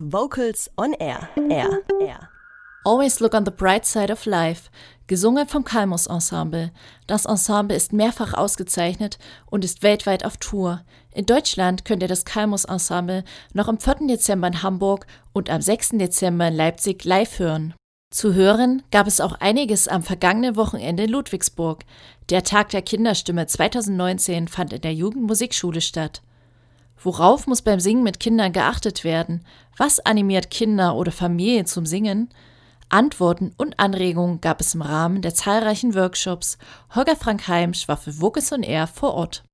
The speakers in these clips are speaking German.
Vocals on Air. Air. Air. Always Look on the Bright Side of Life, gesungen vom Kalmus Ensemble. Das Ensemble ist mehrfach ausgezeichnet und ist weltweit auf Tour. In Deutschland könnt ihr das Kalmus Ensemble noch am 4. Dezember in Hamburg und am 6. Dezember in Leipzig live hören. Zu hören gab es auch einiges am vergangenen Wochenende in Ludwigsburg. Der Tag der Kinderstimme 2019 fand in der Jugendmusikschule statt. Worauf muss beim Singen mit Kindern geachtet werden? Was animiert Kinder oder Familien zum Singen? Antworten und Anregungen gab es im Rahmen der zahlreichen Workshops. Holger Frank Heimsch war für Vocus und Air vor Ort.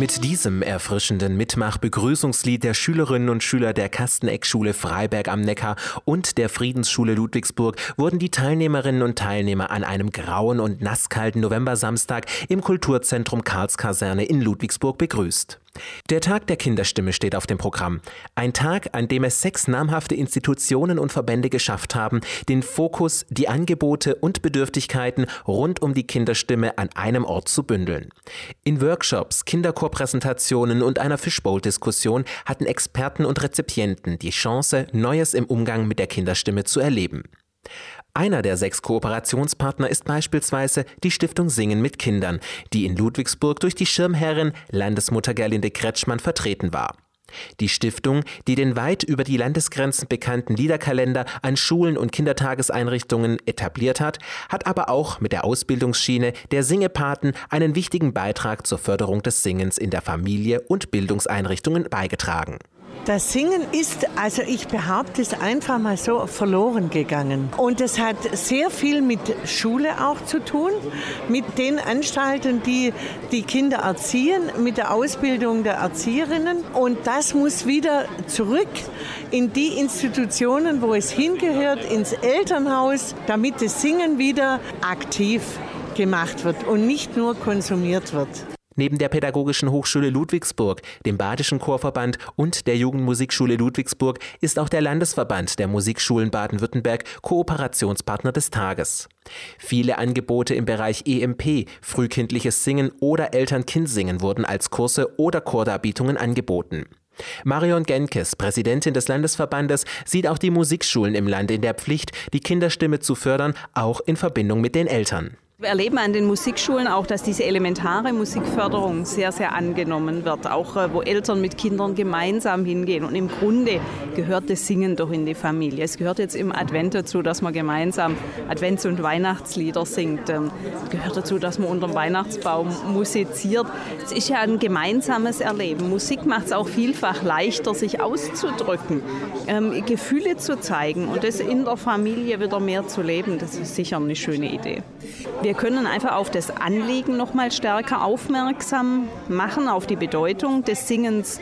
Mit diesem erfrischenden Mitmach-Begrüßungslied der Schülerinnen und Schüler der Kasteneckschule Freiberg am Neckar und der Friedensschule Ludwigsburg wurden die Teilnehmerinnen und Teilnehmer an einem grauen und nasskalten Novembersamstag im Kulturzentrum Karlskaserne in Ludwigsburg begrüßt. Der Tag der Kinderstimme steht auf dem Programm. Ein Tag, an dem es sechs namhafte Institutionen und Verbände geschafft haben, den Fokus, die Angebote und Bedürftigkeiten rund um die Kinderstimme an einem Ort zu bündeln. In Workshops, Kinderchorpräsentationen und einer Fishbowl-Diskussion hatten Experten und Rezipienten die Chance, Neues im Umgang mit der Kinderstimme zu erleben. Einer der sechs Kooperationspartner ist beispielsweise die Stiftung Singen mit Kindern, die in Ludwigsburg durch die Schirmherrin Landesmutter Gerlinde Kretschmann vertreten war. Die Stiftung, die den weit über die Landesgrenzen bekannten Liederkalender an Schulen und Kindertageseinrichtungen etabliert hat, hat aber auch mit der Ausbildungsschiene der Singepaten einen wichtigen Beitrag zur Förderung des Singens in der Familie und Bildungseinrichtungen beigetragen. Das Singen ist, also ich behaupte es einfach mal so, verloren gegangen. Und es hat sehr viel mit Schule auch zu tun, mit den Anstalten, die die Kinder erziehen, mit der Ausbildung der Erzieherinnen. Und das muss wieder zurück in die Institutionen, wo es hingehört, ins Elternhaus, damit das Singen wieder aktiv gemacht wird und nicht nur konsumiert wird. Neben der Pädagogischen Hochschule Ludwigsburg, dem Badischen Chorverband und der Jugendmusikschule Ludwigsburg ist auch der Landesverband der Musikschulen Baden-Württemberg Kooperationspartner des Tages. Viele Angebote im Bereich EMP, frühkindliches Singen oder Eltern-Kind-Singen wurden als Kurse oder Chordarbietungen angeboten. Marion Genkes, Präsidentin des Landesverbandes, sieht auch die Musikschulen im Land in der Pflicht, die Kinderstimme zu fördern, auch in Verbindung mit den Eltern. Wir erleben an den Musikschulen auch, dass diese elementare Musikförderung sehr, sehr angenommen wird. Auch äh, wo Eltern mit Kindern gemeinsam hingehen. Und im Grunde gehört das Singen doch in die Familie. Es gehört jetzt im Advent dazu, dass man gemeinsam Advents- und Weihnachtslieder singt. Ähm, es gehört dazu, dass man unter dem Weihnachtsbaum musiziert. Es ist ja ein gemeinsames Erleben. Musik macht es auch vielfach leichter, sich auszudrücken, ähm, Gefühle zu zeigen und das in der Familie wieder mehr zu leben. Das ist sicher eine schöne Idee. Wir wir können einfach auf das Anliegen noch mal stärker aufmerksam machen, auf die Bedeutung des Singens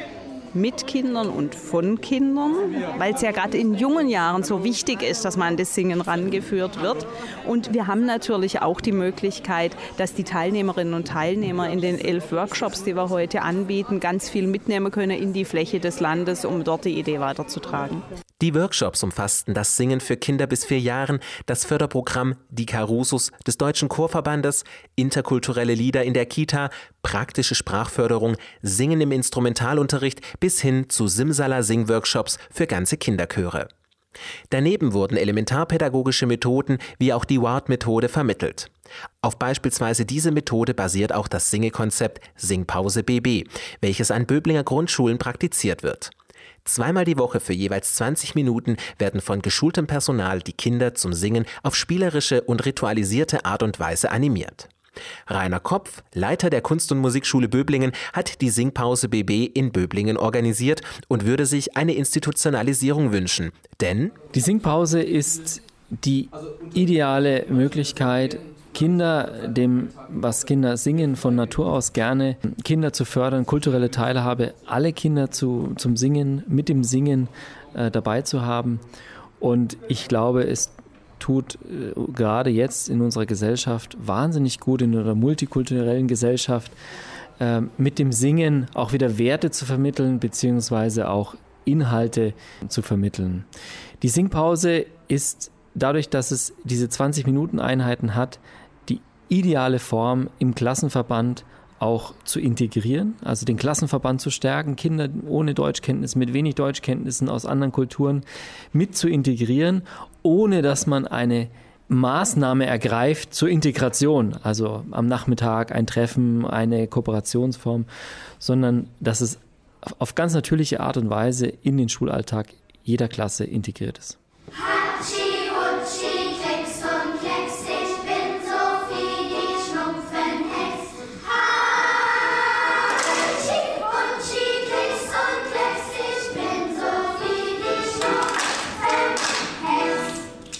mit Kindern und von Kindern, weil es ja gerade in jungen Jahren so wichtig ist, dass man an das Singen rangeführt wird. Und wir haben natürlich auch die Möglichkeit, dass die Teilnehmerinnen und Teilnehmer in den elf Workshops, die wir heute anbieten, ganz viel mitnehmen können in die Fläche des Landes, um dort die Idee weiterzutragen. Die Workshops umfassten das Singen für Kinder bis vier Jahren, das Förderprogramm Die Carusus des Deutschen Chorverbandes, interkulturelle Lieder in der Kita, praktische Sprachförderung, Singen im Instrumentalunterricht bis hin zu Simsala-Singworkshops für ganze Kinderchöre. Daneben wurden elementarpädagogische Methoden wie auch die WARD-Methode vermittelt. Auf beispielsweise diese Methode basiert auch das Singekonzept Singpause BB, welches an Böblinger Grundschulen praktiziert wird. Zweimal die Woche für jeweils 20 Minuten werden von geschultem Personal die Kinder zum Singen auf spielerische und ritualisierte Art und Weise animiert. Rainer Kopf, Leiter der Kunst- und Musikschule Böblingen, hat die Singpause BB in Böblingen organisiert und würde sich eine Institutionalisierung wünschen. Denn die Singpause ist die ideale Möglichkeit, Kinder, dem, was Kinder singen, von Natur aus gerne, Kinder zu fördern, kulturelle Teilhabe, alle Kinder zu, zum Singen, mit dem Singen äh, dabei zu haben. Und ich glaube, es tut äh, gerade jetzt in unserer Gesellschaft wahnsinnig gut, in einer multikulturellen Gesellschaft, äh, mit dem Singen auch wieder Werte zu vermitteln, beziehungsweise auch Inhalte zu vermitteln. Die Singpause ist dadurch, dass es diese 20-Minuten-Einheiten hat, die ideale Form im Klassenverband auch zu integrieren, also den Klassenverband zu stärken, Kinder ohne Deutschkenntnis, mit wenig Deutschkenntnissen aus anderen Kulturen mit zu integrieren, ohne dass man eine Maßnahme ergreift zur Integration, also am Nachmittag ein Treffen, eine Kooperationsform, sondern dass es auf ganz natürliche Art und Weise in den Schulalltag jeder Klasse integriert ist.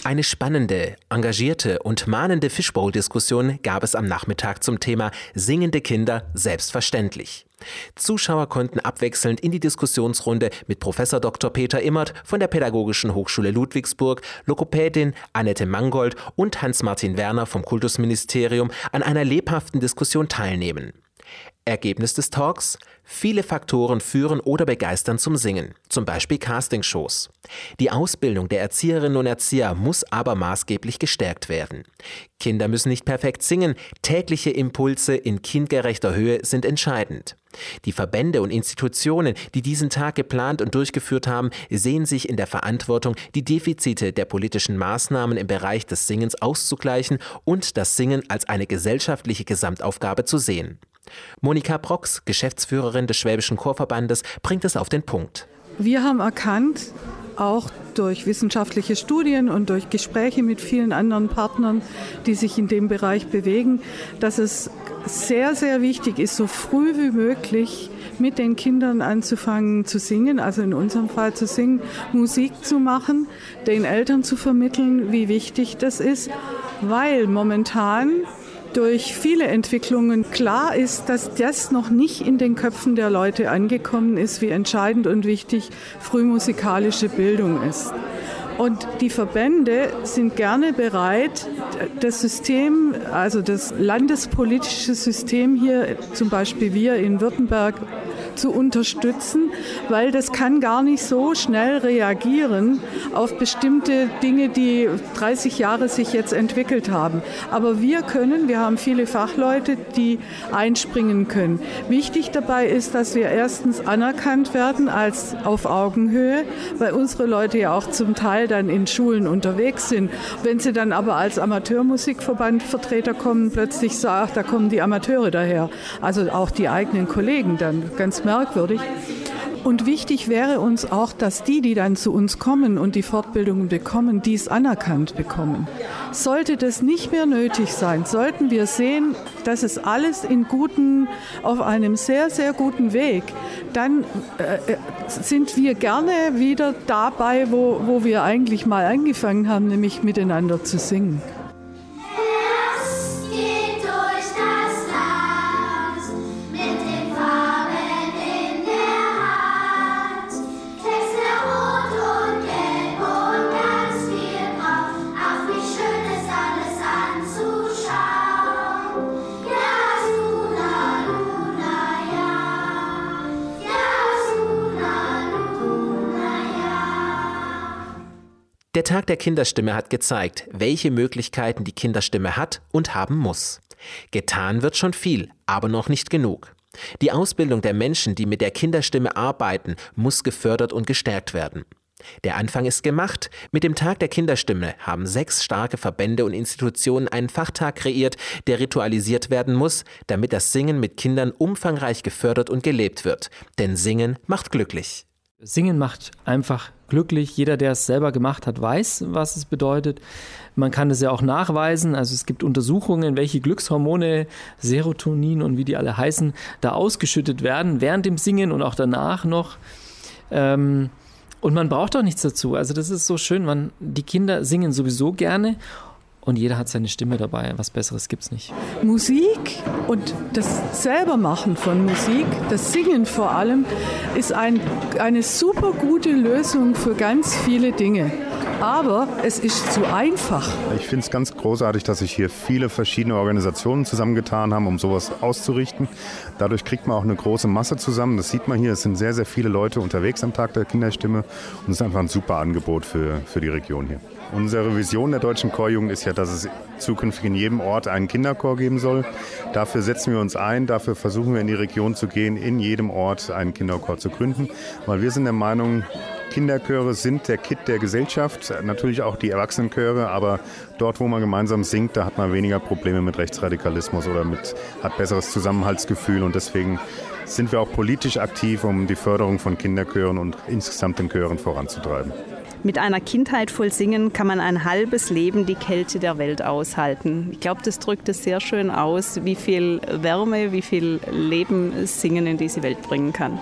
Eine spannende, engagierte und mahnende Fishbowl-Diskussion gab es am Nachmittag zum Thema Singende Kinder selbstverständlich. Zuschauer konnten abwechselnd in die Diskussionsrunde mit Professor Dr. Peter Immert von der Pädagogischen Hochschule Ludwigsburg, Lokopädin Annette Mangold und Hans-Martin Werner vom Kultusministerium an einer lebhaften Diskussion teilnehmen. Ergebnis des Talks? Viele Faktoren führen oder begeistern zum Singen, zum Beispiel Castingshows. Die Ausbildung der Erzieherinnen und Erzieher muss aber maßgeblich gestärkt werden. Kinder müssen nicht perfekt singen, tägliche Impulse in kindgerechter Höhe sind entscheidend. Die Verbände und Institutionen, die diesen Tag geplant und durchgeführt haben, sehen sich in der Verantwortung, die Defizite der politischen Maßnahmen im Bereich des Singens auszugleichen und das Singen als eine gesellschaftliche Gesamtaufgabe zu sehen. Monika Brox, Geschäftsführerin des Schwäbischen Chorverbandes, bringt es auf den Punkt. Wir haben erkannt, auch durch wissenschaftliche Studien und durch Gespräche mit vielen anderen Partnern, die sich in dem Bereich bewegen, dass es sehr, sehr wichtig ist, so früh wie möglich mit den Kindern anzufangen zu singen, also in unserem Fall zu singen, Musik zu machen, den Eltern zu vermitteln, wie wichtig das ist, weil momentan durch viele Entwicklungen klar ist, dass das noch nicht in den Köpfen der Leute angekommen ist, wie entscheidend und wichtig frühmusikalische Bildung ist. Und die Verbände sind gerne bereit, das System, also das landespolitische System hier, zum Beispiel wir in Württemberg, zu unterstützen, weil das kann gar nicht so schnell reagieren auf bestimmte Dinge, die 30 Jahre sich jetzt entwickelt haben. Aber wir können, wir haben viele Fachleute, die einspringen können. Wichtig dabei ist, dass wir erstens anerkannt werden als auf Augenhöhe, weil unsere Leute ja auch zum Teil dann in Schulen unterwegs sind. Wenn sie dann aber als Amateurmusikverband Vertreter kommen, plötzlich sagt, da kommen die Amateure daher. Also auch die eigenen Kollegen dann ganz merkwürdig. Und wichtig wäre uns auch, dass die, die dann zu uns kommen und die Fortbildungen bekommen, dies anerkannt bekommen. Sollte das nicht mehr nötig sein, sollten wir sehen, dass es alles in guten, auf einem sehr, sehr guten Weg, dann äh, äh sind wir gerne wieder dabei, wo, wo wir eigentlich mal angefangen haben, nämlich miteinander zu singen. Der Tag der Kinderstimme hat gezeigt, welche Möglichkeiten die Kinderstimme hat und haben muss. Getan wird schon viel, aber noch nicht genug. Die Ausbildung der Menschen, die mit der Kinderstimme arbeiten, muss gefördert und gestärkt werden. Der Anfang ist gemacht. Mit dem Tag der Kinderstimme haben sechs starke Verbände und Institutionen einen Fachtag kreiert, der ritualisiert werden muss, damit das Singen mit Kindern umfangreich gefördert und gelebt wird. Denn Singen macht glücklich. Singen macht einfach glücklich. Jeder, der es selber gemacht hat, weiß, was es bedeutet. Man kann es ja auch nachweisen. Also es gibt Untersuchungen, welche Glückshormone, Serotonin und wie die alle heißen, da ausgeschüttet werden, während dem Singen und auch danach noch. Ähm, und man braucht auch nichts dazu. Also das ist so schön. Man, die Kinder singen sowieso gerne und jeder hat seine Stimme dabei. Was Besseres gibt es nicht. Musik und das Selbermachen von Musik, das Singen vor allem, ist ein, eine super gute Lösung für ganz viele Dinge. aber es ist zu einfach. Ich finde es ganz großartig, dass sich hier viele verschiedene Organisationen zusammengetan haben, um sowas auszurichten. Dadurch kriegt man auch eine große Masse zusammen. Das sieht man hier, es sind sehr, sehr viele Leute unterwegs am Tag der Kinderstimme und es ist einfach ein super Angebot für, für die Region hier. Unsere Vision der deutschen Chorjugend ist ja, dass es zukünftig in jedem Ort einen Kinderchor geben soll. Dafür setzen wir uns ein, dafür versuchen wir in die Region zu gehen, in jedem Ort einen Kinderchor zu gründen, weil wir sind der Meinung, Kinderchöre sind der Kit der Gesellschaft, natürlich auch die Erwachsenenchöre, aber dort, wo man gemeinsam singt, da hat man weniger Probleme mit Rechtsradikalismus oder mit, hat besseres Zusammenhaltsgefühl und deswegen sind wir auch politisch aktiv, um die Förderung von Kinderchören und insgesamt den Chören voranzutreiben. Mit einer Kindheit voll Singen kann man ein halbes Leben die Kälte der Welt aushalten. Ich glaube, das drückt es sehr schön aus, wie viel Wärme, wie viel Leben Singen in diese Welt bringen kann.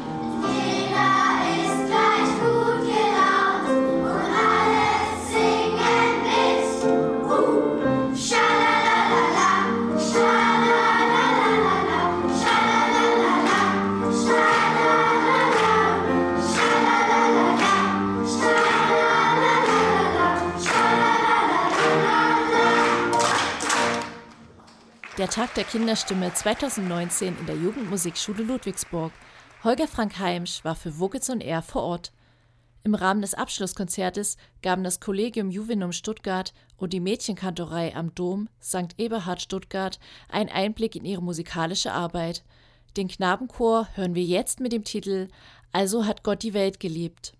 Tag der Kinderstimme 2019 in der Jugendmusikschule Ludwigsburg. Holger Frank Heimsch war für Wogitz und Er vor Ort. Im Rahmen des Abschlusskonzertes gaben das Kollegium Juvenum Stuttgart und die Mädchenkantorei am Dom St. Eberhard Stuttgart einen Einblick in ihre musikalische Arbeit. Den Knabenchor hören wir jetzt mit dem Titel Also hat Gott die Welt geliebt.